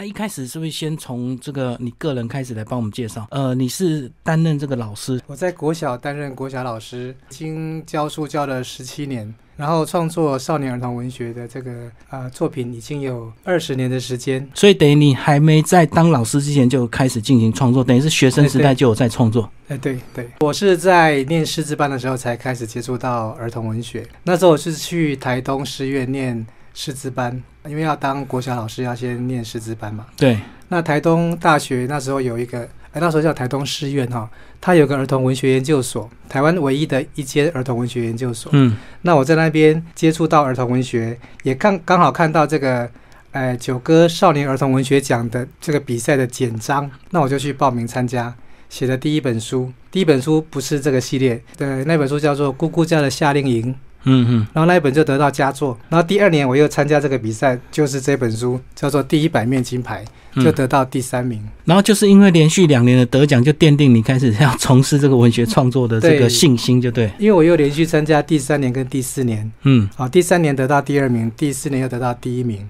那一开始是不是先从这个你个人开始来帮我们介绍？呃，你是担任这个老师，我在国小担任国小老师，已经教书教了十七年，然后创作少年儿童文学的这个呃作品已经有二十年的时间。所以等于你还没在当老师之前就开始进行创作，等于是学生时代就有在创作。哎，对对，我是在念师资班的时候才开始接触到儿童文学。那时候我是去台东师院念师资班，因为要当国小老师要先念师资班嘛。对，那台东大学那时候有一个，哎，那时候叫台东师院哈，它有个儿童文学研究所，台湾唯一的一间儿童文学研究所。嗯，那我在那边接触到儿童文学，也刚刚好看到这个，哎，九歌少年儿童文学奖的这个比赛的简章，那我就去报名参加，写的第一本书。第一本书不是这个系列的，那本书叫做《姑姑家的夏令营》，嗯嗯，然后那一本就得到佳作。然后第二年我又参加这个比赛，就是这本书叫做《第一百面金牌》，嗯就得到第三名。然后就是因为连续两年的得奖，就奠定你开始要从事这个文学创作的这个信心，就对。因为我又连续参加第三年跟第四年，嗯，啊，第三年得到第二名，第四年又得到第一名。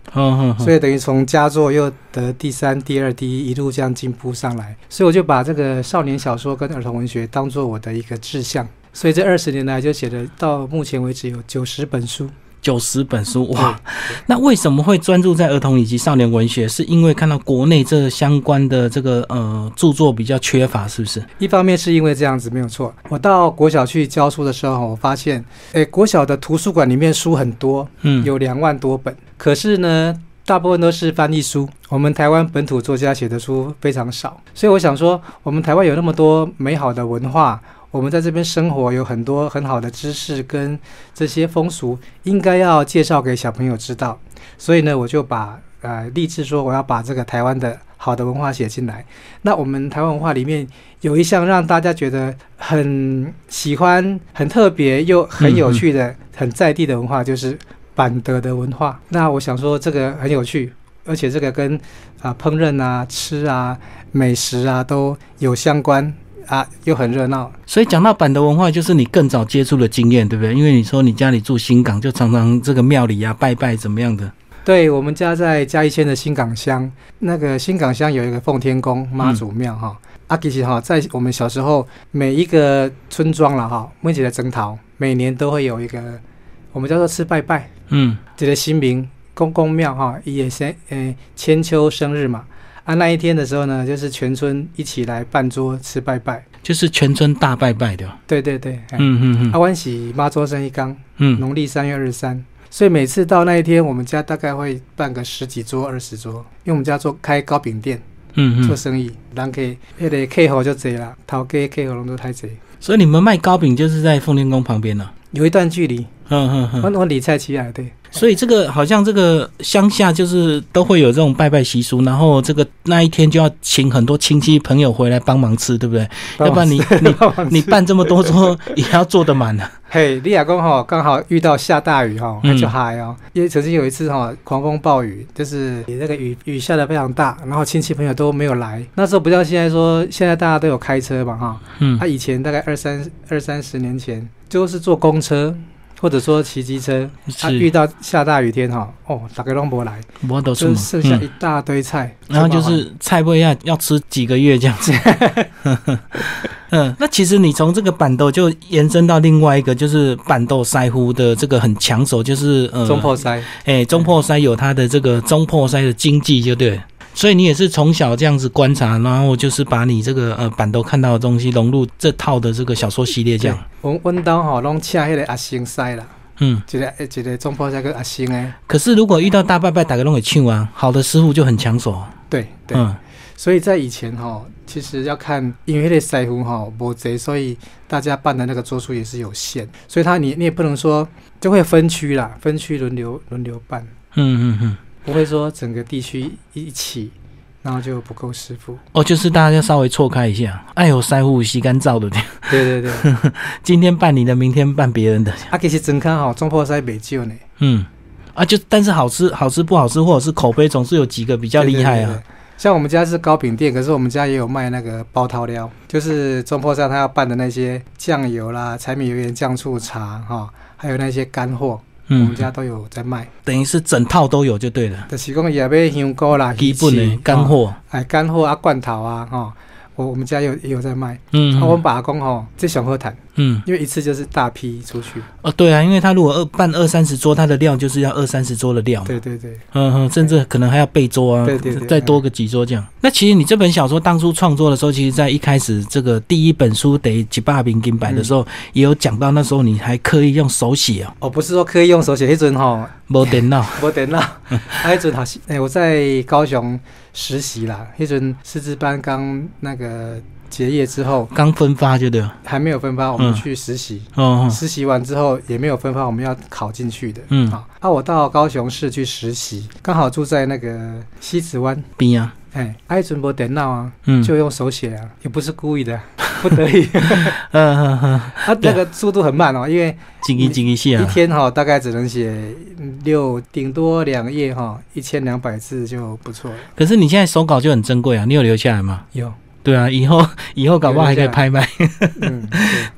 所，以等于从佳作又得第三、第二、第一，一路这样进步上来。所以我就把这个少年小说跟儿童文学当做我的一个志向。所以这二十年来就写了到目前为止有九十本书。九十本书哇！那为什么会专注在儿童以及少年文学？是因为看到国内这相关的这个呃著作比较缺乏，是不是？一方面是因为这样子没有错。我到国小去教书的时候，我发现，诶，国小的图书馆里面书很多，嗯，有两万多本，可是呢，大部分都是翻译书。我们台湾本土作家写的书非常少，所以我想说，我们台湾有那么多美好的文化，我们在这边生活有很多很好的知识跟这些风俗，应该要介绍给小朋友知道。所以呢，我就把呃立志说我要把这个台湾的好的文化写进来。那我们台湾文化里面有一项让大家觉得很喜欢、很特别又很有趣的、很在地的文化，就是板德的文化。那我想说这个很有趣，而且这个跟啊、烹饪啊、吃啊、美食啊都有相关啊，又很热闹。所以讲到板的文化，就是你更早接触的经验，对不对？因为你说你家里住新港，就常常这个庙里啊拜拜怎么样的？对我们家在嘉义县的新港乡，那个新港乡有一个奉天宫妈祖庙哈。啊，其实哈，在我们小时候，每一个村庄了哈，每一个征讨，每年都会有一个我们叫做吃拜拜，嗯这个新民公公庙哈，也是呃千秋生日嘛。啊，那一天的时候呢，就是全村一起来办桌吃拜拜。就是全村大拜拜的。对对对，哎嗯嗯嗯阿湾喜妈桌生一缸，嗯，农历三月二十三，所以每次到那一天，我们家大概会办个十几桌、二十桌，因为我们家做开糕饼店嗯嗯。做生意，人可以那个客户就贼啦，头家客户拢都太贼，所以你们卖糕饼就是在奉天宫旁边呢、有一段距离。嗯嗯嗯。我我理菜起来对，所以这个好像这个乡下就是都会有这种拜拜习俗，然后这个那一天就要请很多亲戚朋友回来帮忙吃，对不对？要不然你 你你办这么多桌也要坐得满啊。嘿，李亚公哈刚好遇到下大雨哈，嗯那就嗨哦。因为曾经有一次哈狂风暴雨，就是那个雨雨下的非常大，然后亲戚朋友都没有来。那时候不像现在说，现在大家都有开车嘛哈，嗯他、以前大概二三二三十年前，就是坐公车或者说骑机车，他、遇，到下大雨天哈，哦，大概都不来，我都就是剩下嗯一大堆菜，然后就是菜不要要吃几个月这样子。嗯，那其实你从这个板豆就延伸到另外一个，就是板豆腮乎的这个很抢手，就是呃中破塞。哎，中破塞有它的这个中破塞的经济，就对了。所以你也是从小这样子观察，然后就是把你这个呃板头看到的东西融入这套的这个小说系列，这样。阮阮兜吼拢请迄个阿星塞啦，嗯，一个一个中破塞跟阿星诶，可是如果遇到大拜拜，大家都会唱啊，好的师傅就很抢手。对对。嗯所以在以前哈，其实要看，因为那个师傅哈无贼，所以大家办的那个桌数也是有限，所以他你你也不能说就会分区啦，分区轮流轮流办，嗯嗯嗯。不会说整个地区一起，然后就不够师傅。哦，就是大家要稍微错开一下。哎呦，腮乎洗干燥的，对对对，今天办你的，明天办别人的。啊，其实真看好中破塞北救呢，嗯，啊，就但是好吃好吃不好吃，或者是口碑总是有几个比较厉害啊。对对对对像我们家是糕饼店，可是我们家也有卖那个包套料，就是中破山他要办的那些酱油啦、柴米油盐酱醋茶哈，还有那些干货，嗯们家都有在卖。等于是整套都有就对了，就是讲也要香菇啦，基本的干，货。哎，干货啊，罐头啊，哈，我我们家有也有在卖。嗯啊，我们把工吼，这上好谈，嗯因为一次就是大批出去。哦，对啊，因为他如果二办二三十桌，他的料就是要二三十桌的料嘛。对对对，嗯哼，甚至可能还要备桌啊，对对对再多个几桌这样。那其实你这本小说当初创作的时候，其实在一开始这个第一本书得几百平金版的时候，也有讲到那时候你还刻意用手写哦，哦，不是说刻意用手写，那阵吼，没电脑。没电脑，啊，迄阵好像，哎，我在高雄实习啦，迄阵师资班刚那个结业之后，刚分发就对了，还没有分发，我们嗯去实习。哦，哦。实习完之后也没有分发，我们要考进去的。嗯。好，啊，我到高雄市去实习，刚好住在那个西子湾，边啊，哎，爱准无电脑啊，嗯，就用手写啊，也不是故意的，不得已。嗯 嗯嗯，啊，那个速度很慢哦，因为几个几个写一啊，天哈、大概只能写六，顶多两页哈、一千两百字就不错了。可是你现在手稿就很珍贵啊，你有留下来吗？有，对啊，以后以后搞不好还可以拍卖。嗯，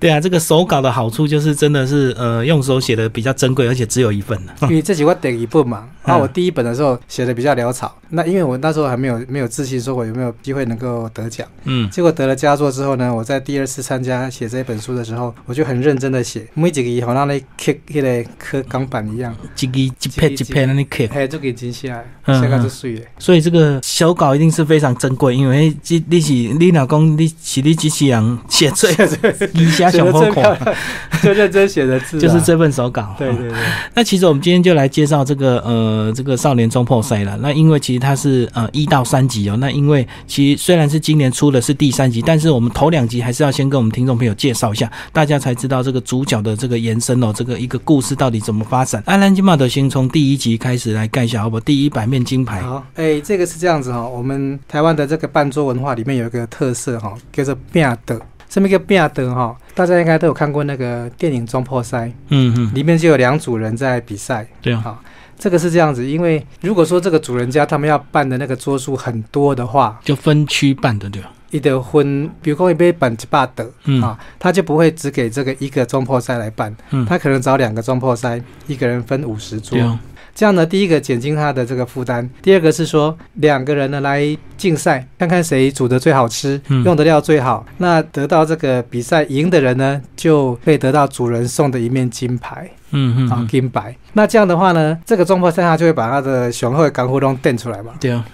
对对啊，这个手稿的好处就是真的是呃用手写的比较珍贵，而且只有一份的。因为这几我第一本嘛，那，嗯我第一本的时候写的比较潦草，那因为我那时候还没有没有自信，说我有没有机会能够得奖。嗯结果得了佳作之后呢，我在第二次参加写这本书的时候，我就很认真的写，每一个好像那刻那个刻钢板一样，一个一片一片的那刻，哎，就给记下来，嗯写到就碎了。所以这个手稿一定是非常珍贵，因为这你是你老公你是你机器人写最一下写小破口就认真写的字、啊，就是这份手稿。对对对，那其实我们今天就来介绍这个呃这个少年中破塞了。那因为其实它是呃一到三集哦。那因为其实虽然是今年出的是第三集，但是我们头两集还是要先跟我们听众朋友介绍一下，大家才知道这个主角的这个延伸哦，这个一个故事到底怎么发展。安兰金马德先从第一集开始来盖一下，好不好？第一百面金牌。好，哎，这个是这样子哈、我们台湾的这个半桌文化里面有一个特色哈、叫做变的。这么一个变的哈，大家应该都有看过那个电影《中破塞》，嗯嗯，里面就有两组人在比赛。对啊，好，这个是这样子，因为如果说这个主人家他们要办的那个桌数很多的话，就分区办的对吧？一的婚，比如说一杯本一百的嗯啊，他就不会只给这个一个中破塞来办，嗯，他可能找两个中破塞，一个人分五十桌对。啊，这样呢，第一个减轻他的这个负担，第二个是说两个人呢来竞赛，看看谁煮的最好吃，嗯用的料最好。那得到这个比赛赢的人呢，就可以得到主人送的一面金牌啊，嗯嗯啊，金牌。那这样的话呢，这个中破赛他就会把他的雄厚的干货都垫出来嘛。对啊，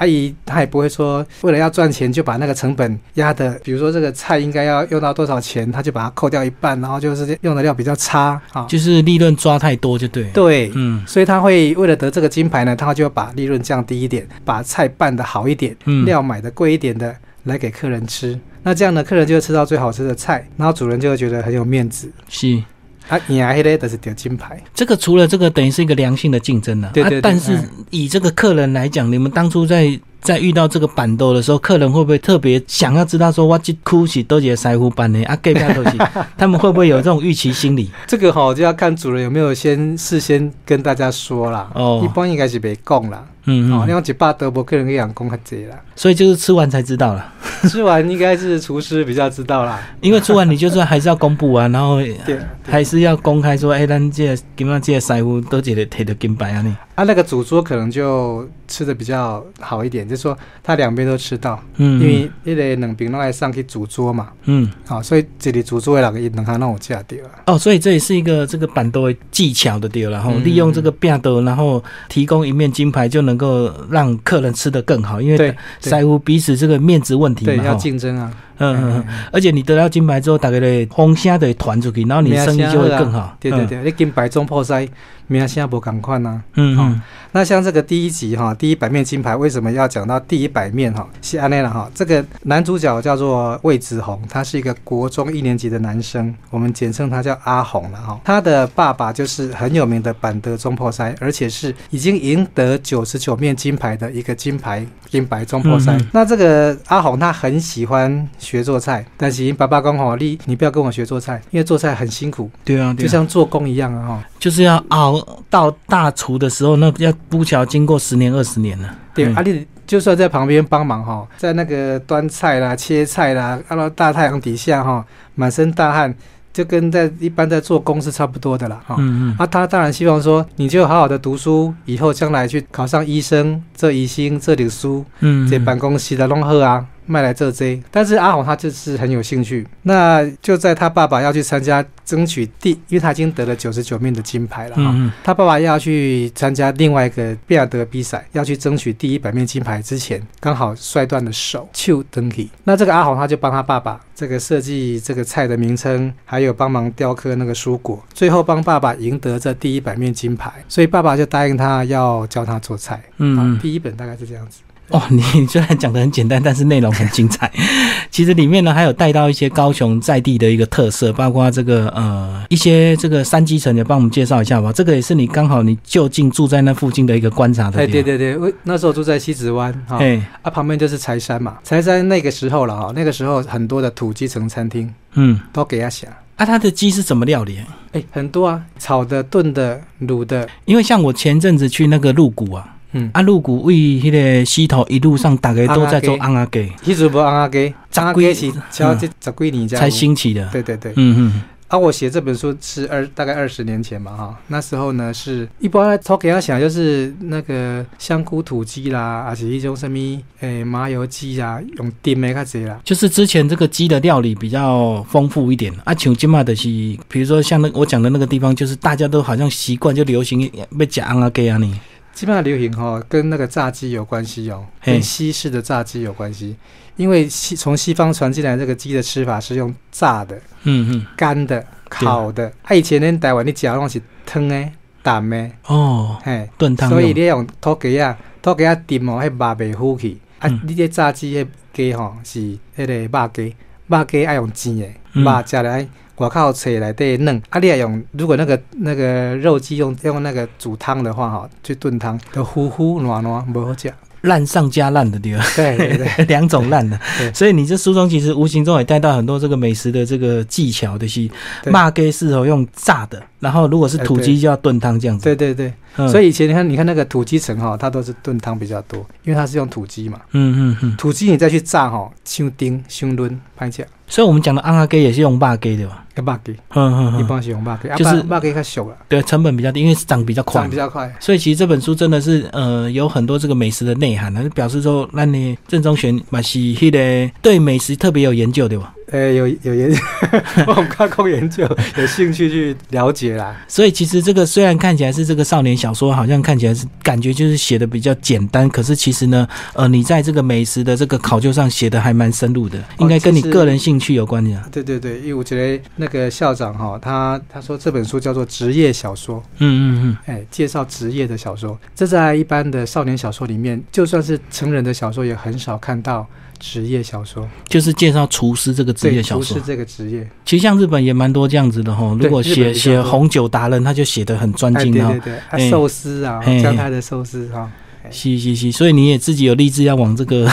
阿姨她也不会说为了要赚钱就把那个成本压的，比如说这个菜应该要用到多少钱，她就把它扣掉一半，然后就是用的料比较差啊。就是利润抓太多就对。对，嗯所以她会为了得这个金牌呢，她就把利润降低一点，把菜拌的好一点，嗯，料买的贵一点的来给客人吃。那这样呢，客人就会吃到最好吃的菜，然后主人就会觉得很有面子。是。啊，赢黑的就是得金牌。这个除了这个，等于是一个良性的竞争了、啊。对对对但是哎以这个客人来讲，你们当初在在遇到这个板豆的时候，客人会不会特别想要知道说，我这哭是都是师傅办的啊？隔壁都是，他们会不会有这种预期心理？这个哈、就要看主人有没有先事先跟大家说啦。哦一般应该是没讲啦。哦，嗯嗯，那一百德伯客人跟养公较济啦。所以就是吃完才知道了，吃完应该是厨师比较知道啦。因为吃完你就算还是要公布啊，然后对，还是要公开说，哎、咱这个今晚这个师傅都一个摕到金牌啊呢。啊，那个主桌可能就吃的比较好一点，就是说他两边都吃到，嗯，因为那个两边都爱上去主桌嘛。嗯好、所以这里主桌的两个两下让我架掉了。哦，所以这也是一个这个板豆的技巧的 deal 然后嗯利用这个变豆，然后提供一面金牌，就能够让客人吃得更好，因为对对在乎彼此这个面子问题嘛。对，要竞争啊。嗯嗯嗯，而且你得到金牌之后，大概的风声的传出去，然后你生意就会更好。对对对，你金牌中破塞，名声不赶快呐。嗯，嗯嗯，那像这个第一集哈，第一百面金牌为什么要讲到第一百面哈？是安内了哈，这个男主角叫做魏子宏，他是一个国中一年级的男生，我们简称他叫阿红了哈。他的爸爸就是很有名的板德中破塞，而且是已经赢得九十九面金牌的一个金牌金牌中破塞。嗯嗯那这个阿红他很喜欢学做菜，但是爸爸讲吼，你你不要跟我学做菜，因为做菜很辛苦，对啊，对啊，就像做工一样啊哈。就是要熬到大厨的时候，那要不巧经过十年二十年了。嗯对啊，你就算在旁边帮忙哈，在那个端菜啦、切菜啦，看，到大太阳底下哈，满身大汗，就跟在一般在做工是差不多的啦，哈、嗯嗯。啊，他当然希望说，你就好好的读书，以后将来去考上医生、这医生、这里书、嗯，这办公室的弄好啊，卖来这这。但是阿红他就是很有兴趣，那就在他爸爸要去参加争取第，因为他已经得了九十九面的金牌了哈。嗯嗯他爸爸要去参加另外一个贝尔德比赛，要去争取第一百面金牌之前，刚好摔断了手，就登起。那这个阿红他就帮他爸爸这个设计这个菜的名称，还有帮忙雕刻那个蔬果，最后帮爸爸赢得这第一百面金牌。所以爸爸就答应他要教他做菜。嗯，第一本大概是这样子。哦，你虽然讲的很简单，但是内容很精彩。其实里面呢还有带到一些高雄在地的一个特色，包括这个呃一些这个山基层，也帮我们介绍一下吧。这个也是你刚好你就近住在那附近的一个观察的哎。对对对，我那时候住在西子湾哈，哎，啊旁边就是柴山嘛。柴山那个时候了哈，那个时候很多的土基层餐厅嗯，都给他想。啊，它的鸡是怎么料理？哎，很多啊，炒的、炖的、卤的，因为像我前阵子去那个鹿谷啊，嗯，啊鹿谷为迄个西头一路上大家都在做安阿给，迄阵无安阿鸡，十红阿几鸡是超这十几年才兴起的。对对对，嗯嗯啊，我写这本书是二大概二十年前嘛哈，那时候呢是一般头给他想就是那个香菇土鸡啦，还是一种什么诶麻油鸡啊，用炖的较济啦。就是之前这个鸡的料理比较丰富一点。啊，像今嘛的是，比如说像那我讲的那个地方，就是大家都好像习惯就流行要吃昂阿给啊你。基本上流行哈、跟那个炸鸡有关系哦，嘿跟西式的炸鸡有关系，因为西从西方传进来这个鸡的吃法是用炸的、嗯嗯，干的、烤的。啊，以前恁台湾你食拢是汤的、淡的，哦，嘿。炖汤。所以你用土鸡啊，土鸡啊炖哦，迄肉袂糊去。啊，嗯你这炸鸡迄鸡吼是迄个肉鸡，肉鸡爱用煎的，嗯肉食来外口切内底嫩。啊，你也用如果那个那个肉鸡用用那个煮汤的话，哈，去炖汤都糊糊软软，不好吃。烂上加烂的地方，对对对，两种烂的。所以你这书中其实无形中也带到很多这个美食的这个技巧的是，对骂给适合用炸的，然后如果是土鸡就要炖汤这样子。对对对。嗯所以以前你看，你看那个土鸡城哈，它都是炖汤比较多，因为它是用土鸡嘛。嗯嗯嗯，土鸡你再去炸哈，伤丁伤嫩，歹食。所以我们讲的安阿给也是用霸给的吧？要肉鸡，嗯嗯嗯，一般是用肉鸡，啊就是肉肉鸡较俗了，对，成本比较低，因为长比较快长比。较快。所以其实这本书真的是呃有很多这个美食的内涵，它就表示说，那你郑中选嘛是迄个对美食特别有研究对吧？呃，有有研，我们看空研究，有兴趣去了解啦。所以其实这个虽然看起来是这个少年小说，好像看起来是感觉就是写的比较简单，可是其实呢，呃，你在这个美食的这个考究上写的还蛮深入的，应该跟你个人兴趣有关的。对对对，因为我觉得那个校长哈，他他说这本书叫做职业小说，嗯嗯哎，介绍职业的小说，这在一般的少年小说里面，就算是成人的小说，也很少看到职业小说。嗯，就是介绍厨师这个职业，小说厨师。这个职业，其实像日本也蛮多这样子的哈，如果写写红酒达人，他就写的很专哎，精哈对对。对，寿司啊，嘿江台的寿司哈，是是是，所以你也自己有立志要往这个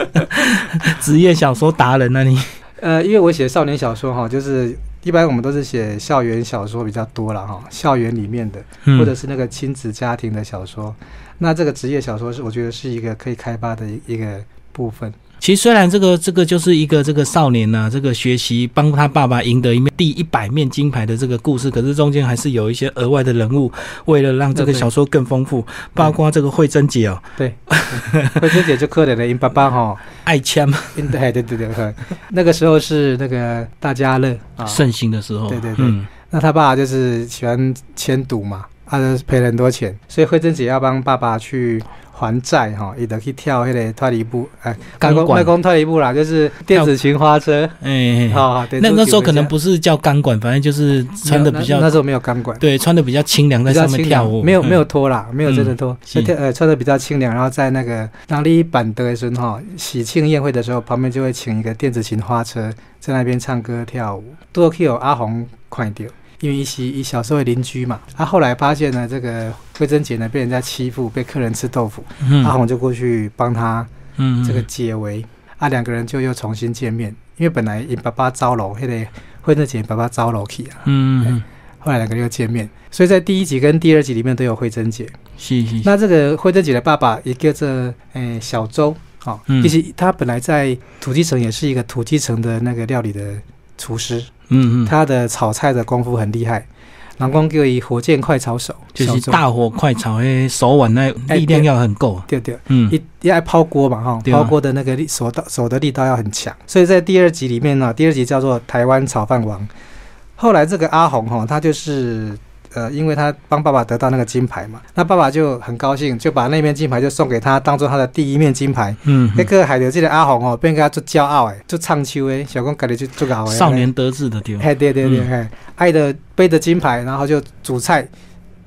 职业小说达人啊你？呃，因为我写少年小说哈，就是一般我们都是写校园小说比较多了哈，校园里面的，嗯或者是那个亲子家庭的小说。那这个职业小说是我觉得是一个可以开发的一一个部分。其实虽然这个这个就是一个这个少年呢、这个学习帮他爸爸赢得一面第一百面金牌的这个故事，可是中间还是有一些额外的人物，为了让这个小说更丰富，包括这个慧珍姐哦，对，慧珍姐就可怜了，因爸爸哈，爱枪。因 对对对对对，那个时候是那个大家乐啊，盛行的时候，对对对。嗯。那他爸就是啊喜欢签赌嘛，他就赔了很多钱，所以慧珍姐要帮爸爸去还债哈，伊就去跳迄个脱离步，哎，钢管。卖讲脱离步啦，就是电子琴花车，哎、哈、电那那时候可能不是叫钢管，反正就是穿的比较那那时候没有钢管，对，穿的比较清凉，在上面跳舞，没有没有嗯脱啦，没有真的脱，跳呃穿的比较清凉，然后在那个当你板德的时候哈，喜庆宴会的时候，旁边就会请一个电子琴花车在那边唱歌跳舞，多去有阿红看到。因为一起一小时候的邻居嘛，他、后来发现呢，这个慧珍姐呢被人家欺负，被客人吃豆腐，嗯。阿红就过去帮他嗯这个解围，啊，两个人就又重新见面，因为本来因爸爸招楼，迄、个慧珍姐爸爸招楼去啊，嗯嗯。后来两个人又见面，所以在第一集跟第二集里面都有慧珍姐。是是，那这个慧珍姐的爸爸也叫做诶、小周，哦，嗯。其实他本来在土鸡城也是一个土鸡城的那个料理的厨师，嗯嗯，他的炒菜的功夫很厉害，人讲叫伊火箭快炒手，就是大火快炒，诶，手腕那哎力量要很够。对对，嗯。一一爱抛锅嘛哈，抛锅的那个力手道手的力道要很强，所以在第二集里面呢，第二集叫做台湾炒饭王。后来这个阿红哈，他就是呃，因为他帮爸爸得到那个金牌嘛，那爸爸就很高兴，就把那面金牌就送给他，当做他的第一面金牌。嗯，那个海流这个阿红哦，变给他做骄傲哎，做唱秋哎，小公家己就做搞哎。少年得志的丢。哎，对对对，爱的背着金牌，然后就煮菜，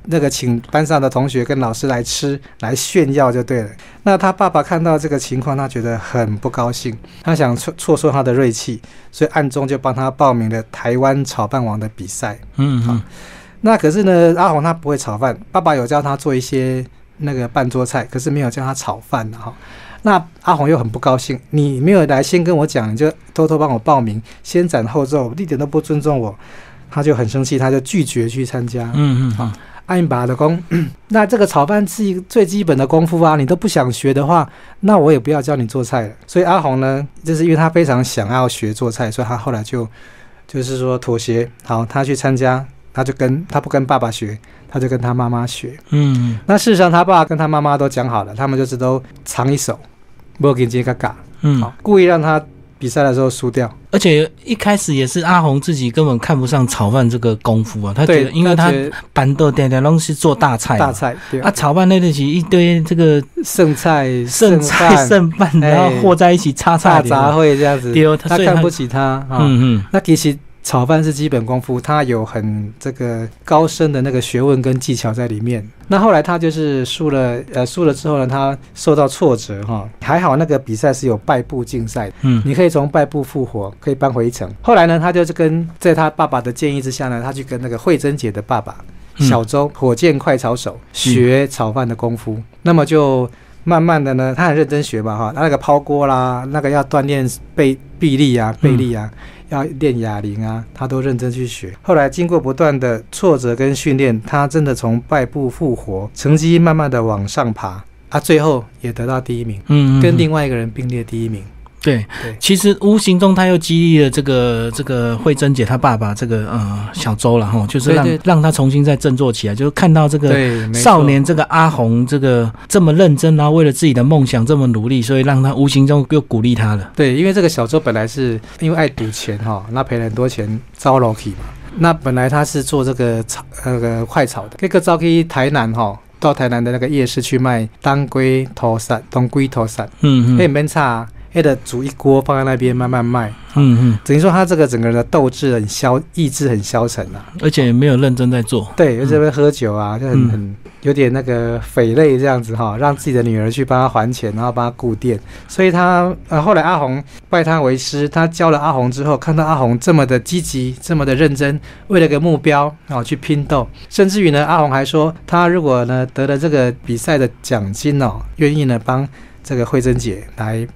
那个请班上的同学跟老师来吃，来炫耀就对了。那他爸爸看到这个情况，他觉得很不高兴，他想挫挫挫他的锐气，所以暗中就帮他报名了台湾炒饭王的比赛。嗯嗯那可是呢，阿红他不会炒饭，爸爸有教他做一些那个半桌菜，可是没有教他炒饭的哈。那阿红又很不高兴，你没有来先跟我讲，你就偷偷帮我报名，先斩后奏，一点都不尊重我，他就很生气，他就拒绝去参加。嗯嗯好阿英爸的功，那这个炒饭是一个最基本的功夫啊，你都不想学的话，那我也不要教你做菜了。所以阿红呢，就是因为他非常想要学做菜，所以他后来就就是说妥协，好，他去参加，他就跟他不跟爸爸学，他就跟他妈妈学。嗯。那事实上，他爸跟他妈妈都讲好了，他们就是都藏一手，不要给这个嘎，嗯，好，故意让他比赛的时候输掉。而且一开始也是阿红自己根本看不上炒饭这个功夫啊，他觉得，因为他板豆点点东西做大菜，大菜对。啊，炒饭那东西一堆这个剩菜剩菜饭剩饭，哎。然后和在一起擦擦杂烩这样子，丢，他他他看不起他啊。嗯嗯。那其实炒饭是基本功夫，它有很这个高深的那个学问跟技巧在里面。那后来他就是输了，呃，输了之后呢，他受到挫折哈，还好那个比赛是有败部竞赛，嗯。你可以从败部复活，可以扳回一城。后来呢，他就是跟在他爸爸的建议之下呢，他去跟那个慧珍姐的爸爸嗯。小周火箭快炒手学炒饭的功夫，那么就。慢慢的呢，他很认真学吧，哈，他那个抛锅啦，那个要锻炼背臂力啊、背力啊，要练哑铃啊，他都认真去学。后来经过不断的挫折跟训练，他真的从败部复活，成绩慢慢的往上爬，啊，最后也得到第一名，嗯，嗯跟另外一个人并列第一名。对对，其实无形中他又激励了这个这个慧珍姐她爸爸这个呃小周了哈，就是让让他重新再振作起来，就是看到这个少年这个阿红这个这么认真，然后为了自己的梦想这么努力，所以让他无形中又鼓励他了。对，因为这个小周本来是因为爱赌钱哈，那赔了很多钱招 l o k 嘛。那本来他是做这个炒那个快炒的，这个招去台南哈，到台南的那个夜市去卖当归头散、当归头散，嗯嗯。那没差，还得煮一锅放在那边慢慢卖。嗯嗯，等于说他这个整个人的斗志很消，意志很消沉啊。而且没有认真在做。对，在这边喝酒啊，就很嗯很有点那个匪类这样子哈，让自己的女儿去帮他还钱，然后帮他顾店。所以他呃后来阿红拜他为师，他教了阿红之后，看到阿红这么的积极，这么的认真，为了个目标啊去拼斗，甚至于呢，阿红还说他如果呢得了这个比赛的奖金哦，愿意呢帮这个慧珍姐来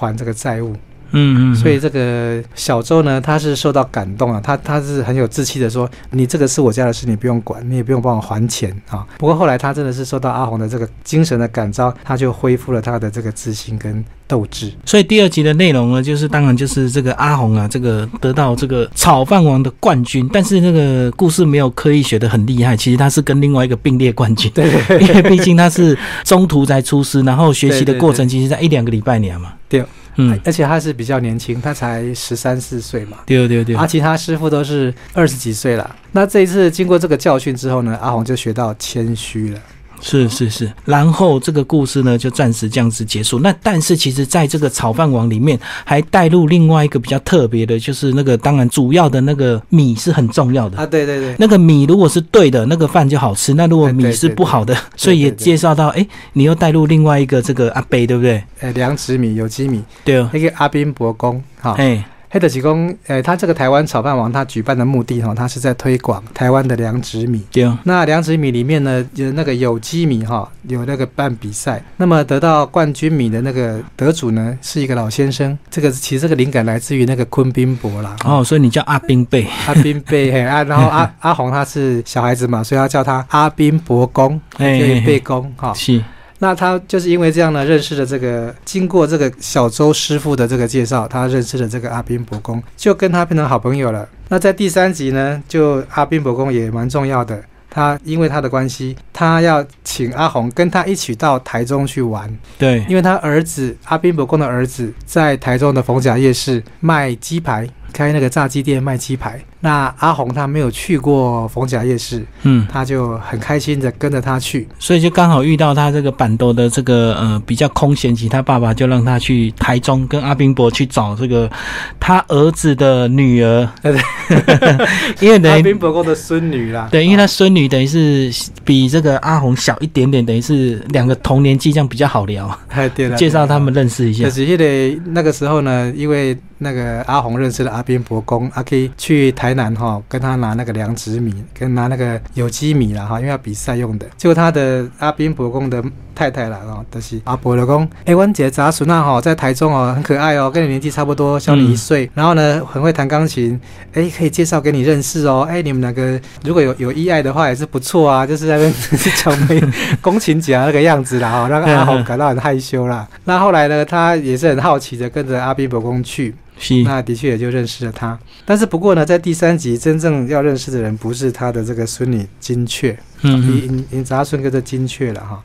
还这个债务。嗯嗯，所以这个小周呢，他是受到感动啊，他他是很有志气的说，你这个是我家的事，你不用管，你也不用帮我还钱啊。不过后来他真的是受到阿红的这个精神的感召，他就恢复了他的这个自信跟斗志。所以第二集的内容呢，就是当然就是这个阿红啊，这个得到这个炒饭王的冠军，但是那个故事没有刻意学的很厉害，其实他是跟另外一个并列冠军，对因为毕竟他是中途才出师，然后学习的过程其实在一两个礼拜年嘛。对，嗯，而且他是比较年轻，他才十三四岁嘛。对对对，啊，其他师傅都是二十几岁了。那这一次经过这个教训之后呢，阿红就学到谦虚了。是是是，然后这个故事呢就暂时这样子结束。那但是其实在这个炒饭王里面还带入另外一个比较特别的，就是那个当然主要的那个米是很重要的。啊，对对对，那个米如果是对的，那个饭就好吃；那如果米是不好的，所以也介绍到，哎，你又带入另外一个这个阿贝，对不对？哎，良质米、有机米，对哦，那个阿宾伯公，哈、哎，黑的提供，呃，他这个台湾炒饭王，他举办的目的哈，他是在推广台湾的良质米。对啊，那良质米里面呢，有那个有机米哈，有那个办比赛，那么得到冠军米的那个得主呢，是一个老先生。这个其实这个灵感来自于那个昆宾伯啦。哦，所以你叫阿宾贝，阿宾贝嘿啊，然后阿 阿红他是小孩子嘛，所以要叫他阿宾伯公，嘿嘿嘿可以贝公哈。是，那他就是因为这样呢，认识了这个，经过这个小周师傅的这个介绍，他认识了这个阿宾伯公，就跟他变成好朋友了。那在第三集呢，就阿宾伯公也蛮重要的。他因为他的关系，他要请阿红跟他一起到台中去玩。对，因为他儿子阿宾伯公的儿子在台中的逢甲夜市卖鸡排。开那个炸鸡店卖鸡排，那阿红他没有去过逢甲夜市，嗯，他就很开心的跟着他去，所以就刚好遇到他这个板豆的这个呃比较空闲期，他爸爸就让他去台中跟阿宾伯去找这个他儿子的女儿，对对，因为阿宾伯公的孙女啦，对，因为他孙女等于是比这个阿红小一点点，等于是两个同年纪，这样比较好聊，哎对了，介绍他们认识一下。可是因为那个时候呢，因为那个阿红认识了阿宾伯公，阿 K 去台南哈，跟他拿那个良子米，跟拿那个有机米了哈，因为要比赛用的。结果他的阿宾伯公的太太了哦，就是阿伯的公，哎，温姐杂孙娜哈，在台中哦，很可爱哦，跟你年纪差不多，小你一岁，然后呢，很会弹钢琴，哎，可以介绍给你认识哦，哎，你们两个如果有有意爱的话，也是不错啊，就是在那边巧妹宫琴姐那个样子啦哈，让阿红感到很害羞啦。那后来呢，他也是很好奇的，跟着阿宾伯公去。那的确也就认识了他，但是不过呢，在第三集真正要认识的人不 是他的这个孙女金雀，嗯，因因杂孙哥的金雀了哈。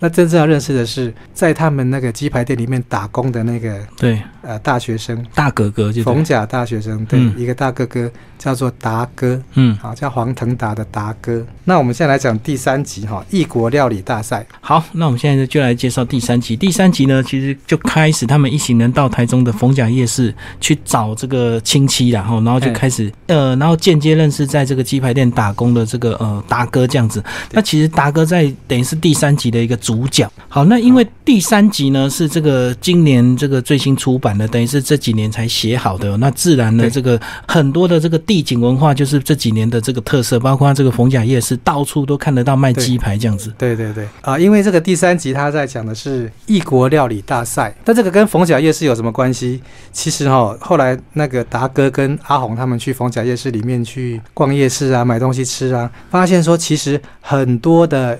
那真正要认识的是，在他们那个鸡排店里面打工的那个对。呃大学生大哥哥，就冯甲大学生，对一个大哥哥叫做达哥，嗯，好叫黄腾达的达哥。那我们现在来讲第三集哈，异国料理大赛。好，那我们现在就来介绍第三集。第三集呢，其实就开始他们一行人到台中的冯甲夜市去找这个亲戚，然后然后就开始呃，然后间接认识在这个鸡排店打工的这个呃达哥这样子。那其实达哥在等于是第三集的一个。主角好，那因为第三集呢是这个今年这个最新出版的，等于是这几年才写好的。那自然的，这个很多的这个地景文化就是这几年的这个特色，包括这个逢甲夜市，到处都看得到卖鸡排这样子。对对对啊，因为这个第三集他在讲的是异国料理大赛，但这个跟逢甲夜市有什么关系？其实哈，后来那个达哥跟阿红他们去逢甲夜市里面去逛夜市啊，买东西吃啊，发现说其实很多的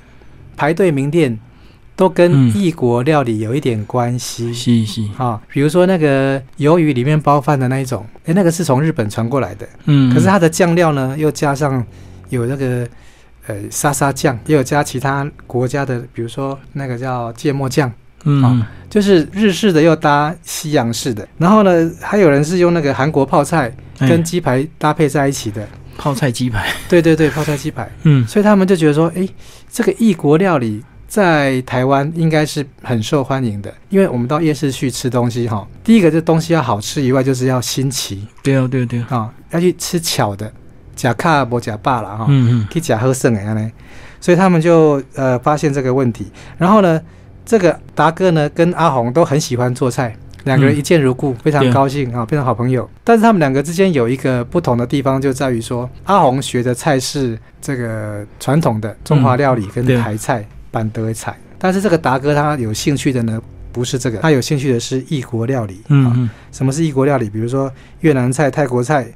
排队名店。都跟异国料理有一点关系，是是。啊，比如说那个鱿鱼里面包饭的那一种，哎，那个是从日本传过来的，嗯，可是它的酱料呢，又加上有那个呃沙沙酱，也有加其他国家的，比如说那个叫芥末酱，嗯，就是日式的又搭西洋式的，然后呢，还有人是用那个韩国泡菜跟鸡排搭配在一起的。泡菜鸡排，对对对，泡菜鸡排，嗯，所以他们就觉得说，哎，这个异国料理。在台湾应该是很受欢迎的，因为我们到夜市去吃东西哈，第一个这东西要好吃以外，就是要新奇。对哦，对对啊，要去吃巧的，假卡不假霸了哈，嗯嗯，可以假喝剩哎呢，所以他们就呃发现这个问题，然后呢，这个达哥呢跟阿红都很喜欢做菜，两个人一见如故，非常高兴啊，变成好朋友。但是他们两个之间有一个不同的地方，就在于说，阿红学的菜是这个传统的中华料理跟台菜。板德菜，但是这个达哥他有兴趣的呢，不是这个，他有兴趣的是异国料理。嗯嗯，什么是异国料理？比如说越南菜、泰国菜、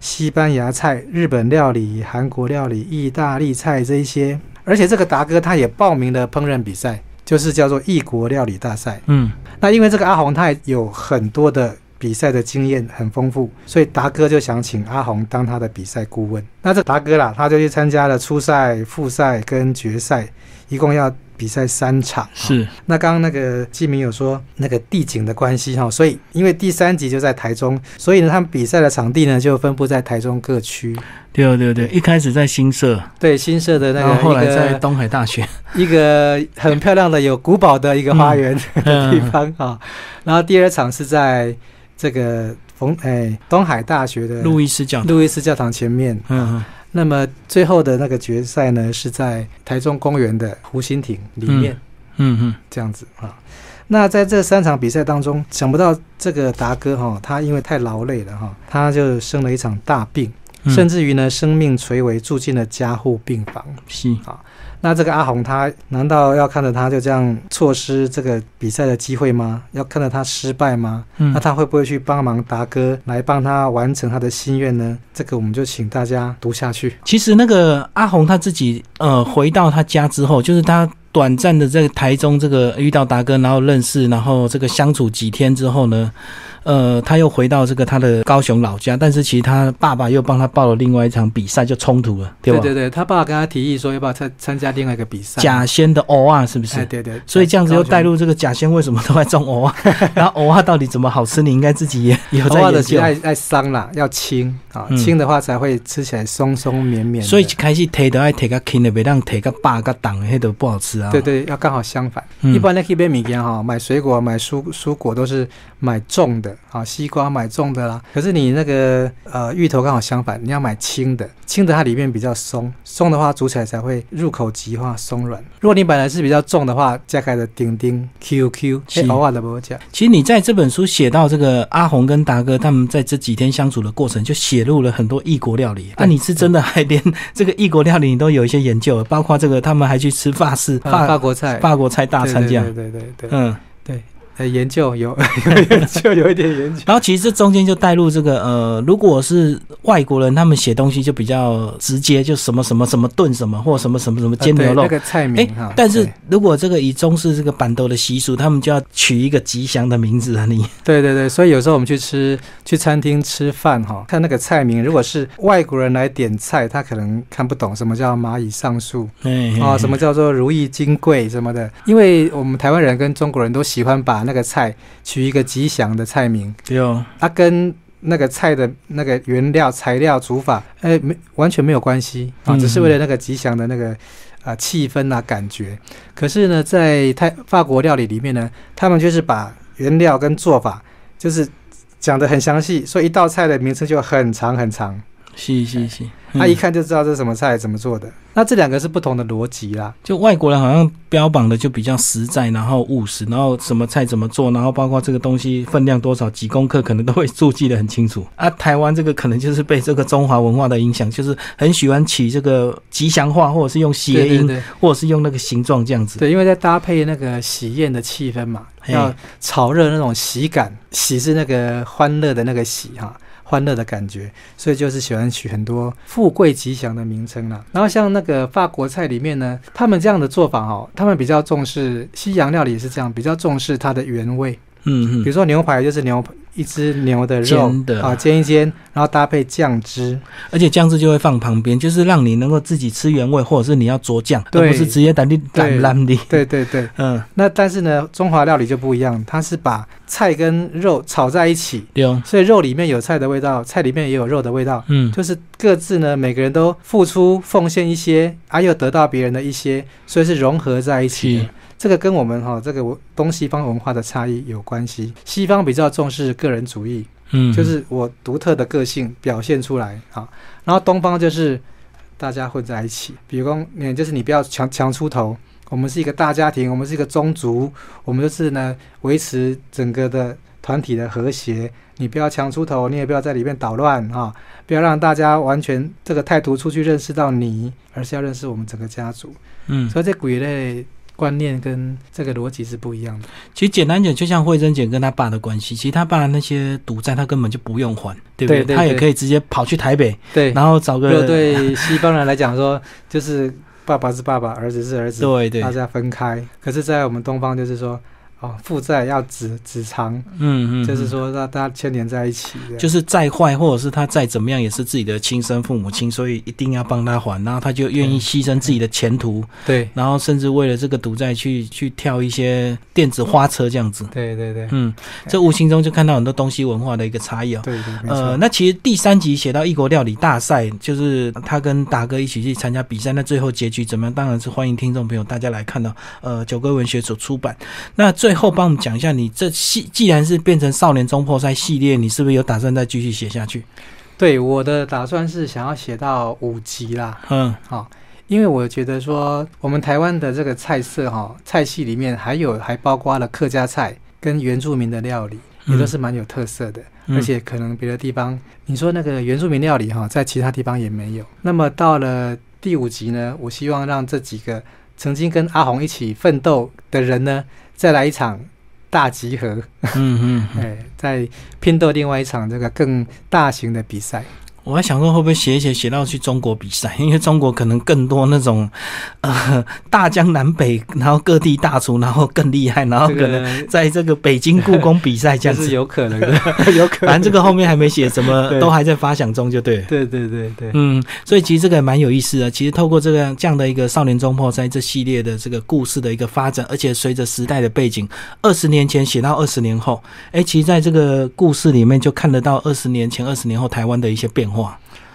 西班牙菜、日本料理、韩国料理、意大利菜这一些。而且这个达哥他也报名了烹饪比赛，就是叫做异国料理大赛。嗯，那因为这个阿红他有很多的比赛的经验很丰富，所以达哥就想请阿红当他的比赛顾问。那这达哥啦，他就去参加了初赛、复赛跟决赛。一共要比赛三场，是。那刚刚那个季明有说那个地景的关系哈，所以因为第三集就在台中，所以呢，他们比赛的场地呢就分布在台中各区。对对对，一开始在新社，对新社的那个，后来在东海大学，一个很漂亮的有古堡的一个花园的地方啊。然后第二场是在这个冯哎东海大学的路易斯教路易斯教堂前面。嗯。那么最后的那个决赛呢，是在台中公园的湖心亭里面，嗯嗯，这样子啊。那在这三场比赛当中，想不到这个达哥哈，他因为太劳累了哈，他就生了一场大病，甚至于呢，生命垂危，住进了加护病房。是啊。那这个阿红，他难道要看着他就这样错失这个比赛的机会吗？要看着他失败吗？那他会不会去帮忙达哥来帮他完成他的心愿呢？这个我们就请大家读下去。其实那个阿红他自己，呃，回到他家之后，就是他短暂的在台中这个遇到达哥，然后认识，然后这个相处几天之后呢？呃，他又回到这个他的高雄老家，但是其实他爸爸又帮他报了另外一场比赛，就冲突了，对吧？对对对，他爸爸跟他提议说要不要参参加另外一个比赛，假仙的偶啊，是不是？哎，对对。所以这样子又带入这个假仙为什么都爱种偶啊？然后偶啊到底怎么好吃？你应该自己也有在研究。爱爱伤啦，要轻啊，轻的话才会吃起来松松绵绵。所以开始提都爱提个轻的，别让提个大个档，那都不好吃啊。对对，要刚好相反。一般那边米店哈，买水果买蔬蔬果都是买重的啊，西瓜。买重的啦，可是你那个呃芋头刚好相反，你要买轻的，轻的它里面比较松，松的话煮起来才会入口即化松软。如果你本来是比较重的话，加开的丁丁 QQ，偶尔的不加。其实你在这本书写到这个阿红跟达哥他们在这几天相处的过程，就写入了很多异国料理。那你是真的还连这个异国料理你都有一些研究，包括这个他们还去吃法式法法国菜法国菜大餐这样。对对对对，嗯。呃，研究 有研究有一点研究，然后其实这中间就带入这个呃，如果是外国人，他们写东西就比较直接，就什么什么什么炖什么，或什么什么什么煎牛肉那个菜名哈。但是如果这个以中式这个板豆的习俗，他们就要取一个吉祥的名字啊。你对对对，所以有时候我们去吃去餐厅吃饭哈，看那个菜名，如果是外国人来点菜，他可能看不懂什么叫蚂蚁上树啊，什么叫做如意金贵什么的，因为我们台湾人跟中国人都喜欢把那个菜取一个吉祥的菜名，对哦，它跟那个菜的那个原料材料煮法，哎，没完全没有关系啊，只是为了那个吉祥的那个啊气氛啊感觉。可是呢，在泰法国料理里面呢，他们就是把原料跟做法就是讲的很详细，所以一道菜的名称就很长很长。是是是。他一看就知道这是什么菜，怎么做的。那这两个是不同的逻辑啦。就外国人好像标榜的就比较实在，然后务实，然后什么菜怎么做，然后包括这个东西分量多少、几公克，可能都会注记得很清楚。啊，台湾这个可能就是被这个中华文化的影响，就是很喜欢起这个吉祥话，或者是用谐音，或者是用那个形状这样子。对，因为在搭配那个喜宴的气氛嘛，要炒热那种喜感，喜是那个欢乐的那个喜哈。欢乐的感觉，所以就是喜欢取很多富贵吉祥的名称了。然后像那个法国菜里面呢，他们这样的做法哦，他们比较重视西洋料理也是这样，比较重视它的原味。嗯嗯，比如说牛排就是牛。一只牛的肉啊，煎一煎，然后搭配酱汁，而且酱汁就会放旁边，就是让你能够自己吃原味，或者是你要佐酱，而不是直接打地打烂的。对对对，嗯。那但是呢，中华料理就不一样，它是把菜跟肉炒在一起，对所以肉里面有菜的味道，菜里面也有肉的味道，嗯，就是各自呢，每个人都付出奉献一些，啊，又得到别人的一些，所以是融合在一起。这个跟我们哈这个东西方文化的差异有关系。西方比较重视个人主义，嗯，就是我独特的个性表现出来啊。然后东方就是大家混在一起，比如说，你就是你不要强强出头。我们是一个大家庭，我们是一个宗族，我们就是呢维持整个的团体的和谐。你不要强出头，你也不要在里面捣乱啊！不要让大家完全这个态度出去认识到你，而是要认识我们整个家族。嗯，所以这鬼类。观念跟这个逻辑是不一样的。其实简单讲，就像慧珍姐跟她爸的关系，其实她爸那些赌债他根本就不用还，对不对？他也可以直接跑去台北，对，然后找个。对西方人来讲说，就是爸爸是爸爸，儿子是儿子，对对，大家分开。可是，在我们东方，就是说。哦，负债要子子偿，嗯嗯，就是说让大家牵连在一起，就是再坏或者是他再怎么样，也是自己的亲生父母亲，所以一定要帮他还，然后他就愿意牺牲自己的前途，对，然后甚至为了这个赌债去去跳一些电子花车这样子，对对对，嗯，这无形中就看到很多东西文化的一个差异啊，对对，呃，那其实第三集写到异国料理大赛，就是他跟达哥一起去参加比赛，那最后结局怎么样？当然是欢迎听众朋友大家来看到，呃，九哥文学所出版，那最后帮我们。讲一下，你这系既然是变成少年中破赛系列，你是不是有打算再继续写下去？对，我的打算是想要写到五集啦。嗯，好，因为我觉得说，我们台湾的这个菜色哈，菜系里面还有还包括了客家菜跟原住民的料理，也都是蛮有特色的。而且可能别的地方，你说那个原住民料理哈，在其他地方也没有。那么到了第五集呢，我希望让这几个曾经跟阿红一起奋斗的人呢，再来一场。大集合，嗯嗯，哎，再拼斗另外一场这个更大型的比赛。我还想说会不会写一写写到去中国比赛，因为中国可能更多那种呃大江南北，然后各地大厨，然后更厉害，然后可能在这个北京故宫比赛这样子 是有可能的，有可能。反正这个后面还没写，什么都还在发想中，就对。对对对对，嗯，所以其实这个蛮有意思的。其实透过这个这样的一个少年中破在这系列的这个故事的一个发展，而且随着时代的背景，二十年前写到二十年后，哎，其实在这个故事里面就看得到二十年前、二十年后台湾的一些变化。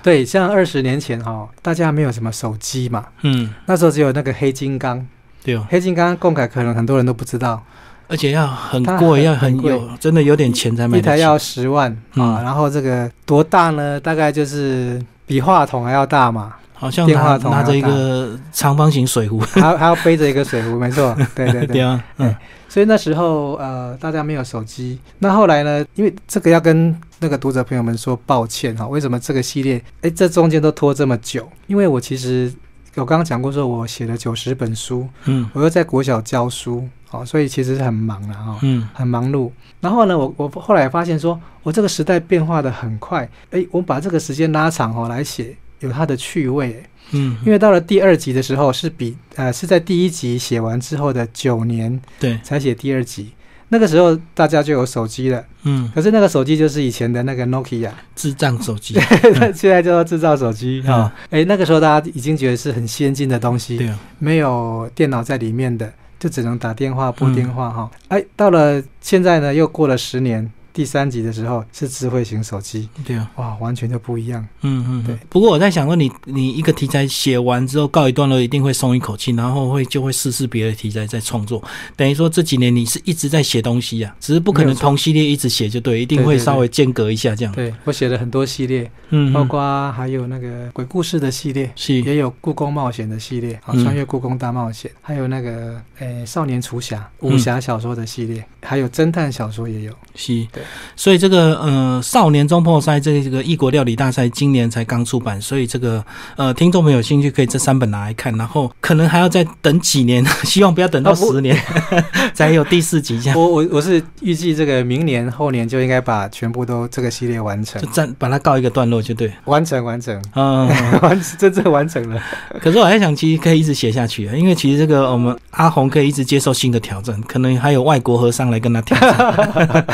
对，像二十年前哈，大家没有什么手机嘛，嗯，那时候只有那个黑金刚，对哦，黑金刚共改可能很多人都不知道，而且要很贵，要很有，真的有点钱才买。一台要十万啊，然后这个多大呢？大概就是比话筒还要大嘛，好像电话筒拿着一个长方形水壶，还还要背着一个水壶，没错，对对对。啊，嗯。所以那时候，呃，大家没有手机。那后来呢？因为这个要跟那个读者朋友们说抱歉哈。为什么这个系列，哎，这中间都拖这么久？因为我其实我刚刚讲过，说我写了九十本书，嗯，我又在国小教书，哦，所以其实是很忙了哈，嗯，很忙碌。然后呢，我我后来发现说，我这个时代变化的很快，哎，我把这个时间拉长哦来写，有它的趣味。嗯，因为到了第二集的时候，是比呃是在第一集写完之后的九年，对，才写第二集。那个时候大家就有手机了，嗯，可是那个手机就是以前的那个 Nokia 智障手机，现在叫做制造手机啊。哎，那个时候大家已经觉得是很先进的东西，对，没有电脑在里面的，就只能打电话拨电话哈。哎，到了现在呢，又过了十年。第三集的时候是智慧型手机，对啊，哇，完全就不一样。嗯嗯，对。不过我在想说，你你一个题材写完之后告一段落，一定会松一口气，然后会就会试试别的题材再创作。等于说这几年你是一直在写东西啊，只是不可能同系列一直写就对，一定会稍微间隔一下这样。对我写了很多系列，嗯，包括还有那个鬼故事的系列，是也有故宫冒险的系列，啊，穿越故宫大冒险，还有那个诶少年厨侠武侠小说的系列，还有侦探小说也有。是，对，所以这个。呃，少年中破塞这这个异国料理大赛今年才刚出版，所以这个呃，听众朋友有兴趣可以这三本拿来看，然后可能还要再等几年，希望不要等到十年 才有第四集这样。我我我是预计这个明年后年就应该把全部都这个系列完成，就暂把它告一个段落就对，完成完成，嗯，完真正完成了。可是我还想，其实可以一直写下去啊，因为其实这个我们阿红可以一直接受新的挑战，可能还有外国和尚来跟他挑战，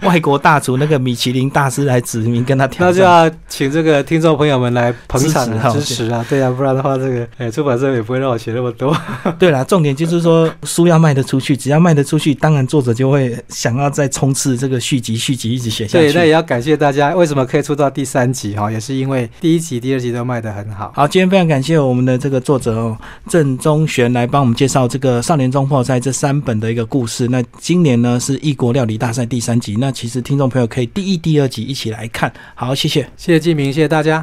外国大厨。那个米其林大师来指名跟他挑战，那就要请这个听众朋友们来捧场支持啊！对啊，不然的话，这个哎，出版社也不会让我写那么多。对啦，重点就是说书要卖得出去，只要卖得出去，当然作者就会想要再冲刺这个续集，续集一直写下去。对，那也要感谢大家，为什么可以出到第三集哈？也是因为第一集、第二集都卖得很好。好，今天非常感谢我们的这个作者哦，郑中玄来帮我们介绍这个《少年中破赛》这三本的一个故事。那今年呢是异国料理大赛第三集，那其实听众朋友可以第一、第二。集一起来看，好，谢谢，谢谢季明，谢谢大家。